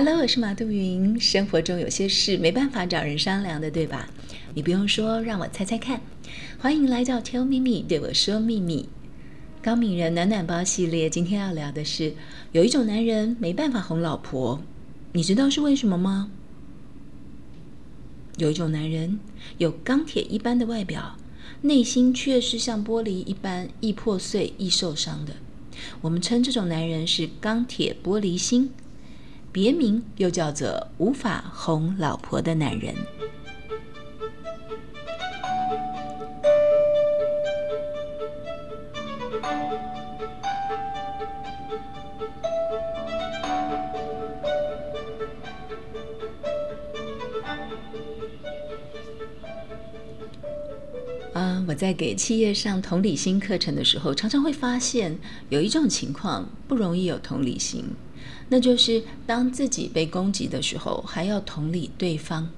Hello，我是马杜云。生活中有些事没办法找人商量的，对吧？你不用说，让我猜猜看。欢迎来到 Tell 秘密，对我说秘密。高敏人暖暖包系列，今天要聊的是，有一种男人没办法哄老婆，你知道是为什么吗？有一种男人有钢铁一般的外表，内心却是像玻璃一般易破碎、易受伤的。我们称这种男人是钢铁玻璃心。别名又叫做无法哄老婆的男人。嗯，我在给企业上同理心课程的时候，常常会发现有一种情况不容易有同理心。那就是当自己被攻击的时候，还要同理对方。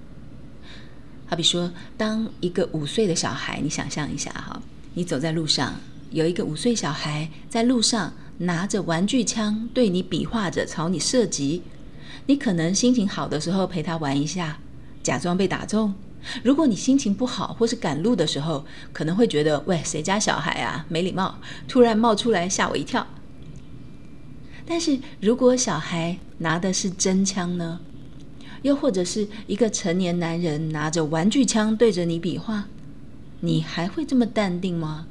好比说，当一个五岁的小孩，你想象一下哈，你走在路上，有一个五岁小孩在路上拿着玩具枪对你比划着朝你射击，你可能心情好的时候陪他玩一下，假装被打中；如果你心情不好或是赶路的时候，可能会觉得喂，谁家小孩啊，没礼貌，突然冒出来吓我一跳。但是如果小孩拿的是真枪呢？又或者是一个成年男人拿着玩具枪对着你比划，你还会这么淡定吗？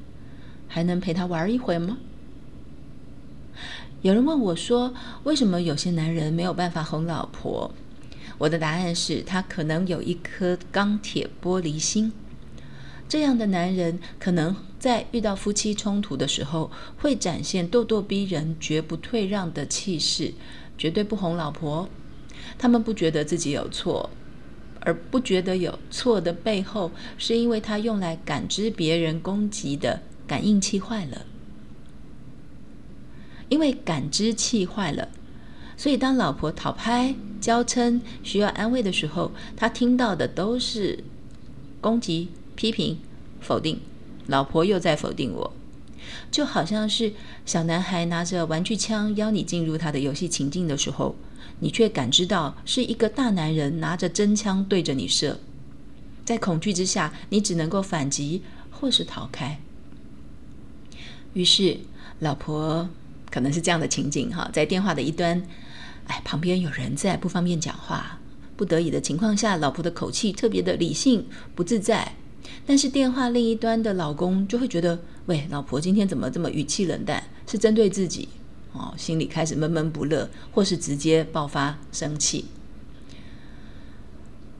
还能陪他玩一会吗？有人问我说：“为什么有些男人没有办法哄老婆？”我的答案是他可能有一颗钢铁玻璃心。这样的男人可能在遇到夫妻冲突的时候，会展现咄咄逼人、绝不退让的气势，绝对不哄老婆。他们不觉得自己有错，而不觉得有错的背后，是因为他用来感知别人攻击的感应器坏了。因为感知器坏了，所以当老婆讨拍、娇嗔、需要安慰的时候，他听到的都是攻击。批评、否定，老婆又在否定我，就好像是小男孩拿着玩具枪邀你进入他的游戏情境的时候，你却感知到是一个大男人拿着真枪对着你射，在恐惧之下，你只能够反击或是逃开。于是，老婆可能是这样的情景哈，在电话的一端，哎，旁边有人在，不方便讲话，不得已的情况下，老婆的口气特别的理性，不自在。但是电话另一端的老公就会觉得，喂，老婆今天怎么这么语气冷淡？是针对自己哦，心里开始闷闷不乐，或是直接爆发生气，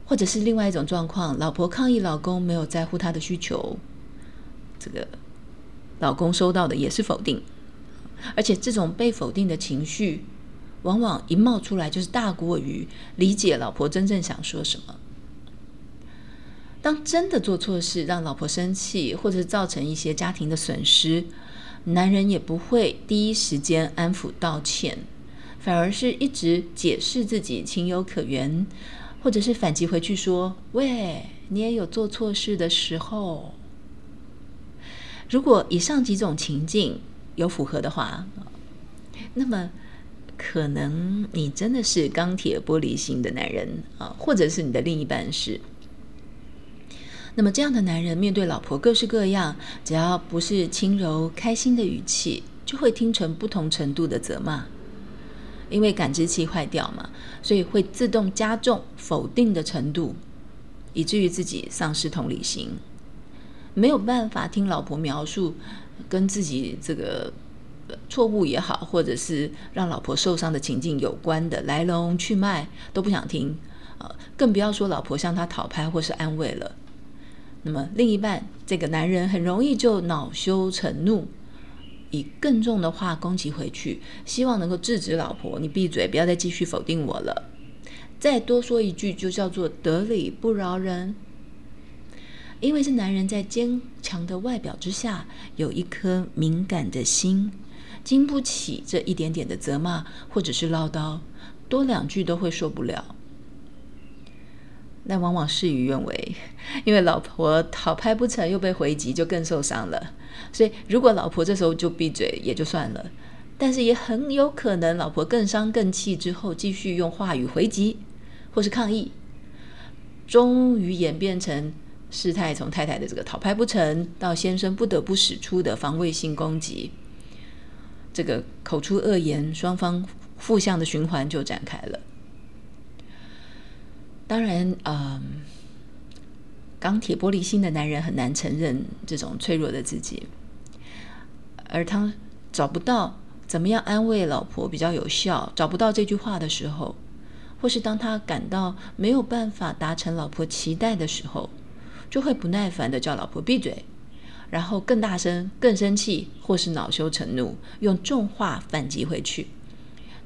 或者是另外一种状况，老婆抗议老公没有在乎她的需求，这个老公收到的也是否定，而且这种被否定的情绪，往往一冒出来就是大过于理解老婆真正想说什么。当真的做错事让老婆生气，或者是造成一些家庭的损失，男人也不会第一时间安抚道歉，反而是一直解释自己情有可原，或者是反击回去说：“喂，你也有做错事的时候。”如果以上几种情境有符合的话，那么可能你真的是钢铁玻璃心的男人啊，或者是你的另一半是。那么，这样的男人面对老婆各式各样，只要不是轻柔开心的语气，就会听成不同程度的责骂。因为感知器坏掉嘛，所以会自动加重否定的程度，以至于自己丧失同理心，没有办法听老婆描述跟自己这个错误也好，或者是让老婆受伤的情境有关的来龙去脉都不想听啊，更不要说老婆向他讨拍或是安慰了。那么，另一半这个男人很容易就恼羞成怒，以更重的话攻击回去，希望能够制止老婆：“你闭嘴，不要再继续否定我了。”再多说一句，就叫做得理不饶人。因为是男人在坚强的外表之下，有一颗敏感的心，经不起这一点点的责骂或者是唠叨，多两句都会受不了。但往往事与愿违，因为老婆讨拍不成又被回击，就更受伤了。所以如果老婆这时候就闭嘴也就算了，但是也很有可能老婆更伤更气之后，继续用话语回击或是抗议，终于演变成事态从太太的这个讨拍不成，到先生不得不使出的防卫性攻击，这个口出恶言，双方负向的循环就展开了。当然，嗯，钢铁玻璃心的男人很难承认这种脆弱的自己，而他找不到怎么样安慰老婆比较有效，找不到这句话的时候，或是当他感到没有办法达成老婆期待的时候，就会不耐烦的叫老婆闭嘴，然后更大声、更生气，或是恼羞成怒，用重话反击回去。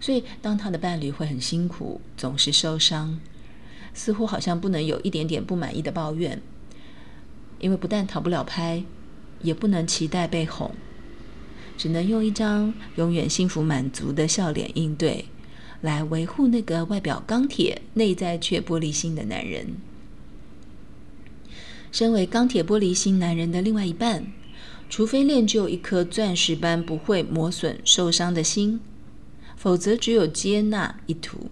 所以，当他的伴侣会很辛苦，总是受伤。似乎好像不能有一点点不满意的抱怨，因为不但讨不了拍，也不能期待被哄，只能用一张永远幸福满足的笑脸应对，来维护那个外表钢铁、内在却玻璃心的男人。身为钢铁玻璃心男人的另外一半，除非练就一颗钻石般不会磨损、受伤的心，否则只有接纳一途。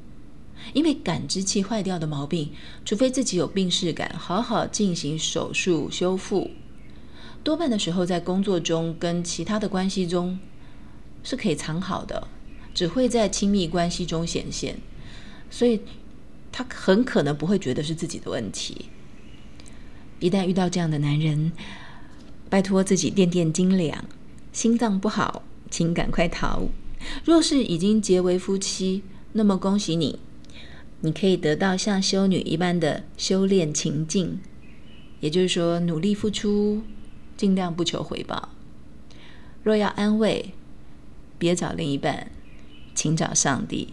因为感知器坏掉的毛病，除非自己有病逝感，好好进行手术修复，多半的时候在工作中跟其他的关系中是可以藏好的，只会在亲密关系中显现，所以他很可能不会觉得是自己的问题。一旦遇到这样的男人，拜托自己垫垫斤两，心脏不好，请赶快逃。若是已经结为夫妻，那么恭喜你。你可以得到像修女一般的修炼情境，也就是说，努力付出，尽量不求回报。若要安慰，别找另一半，请找上帝。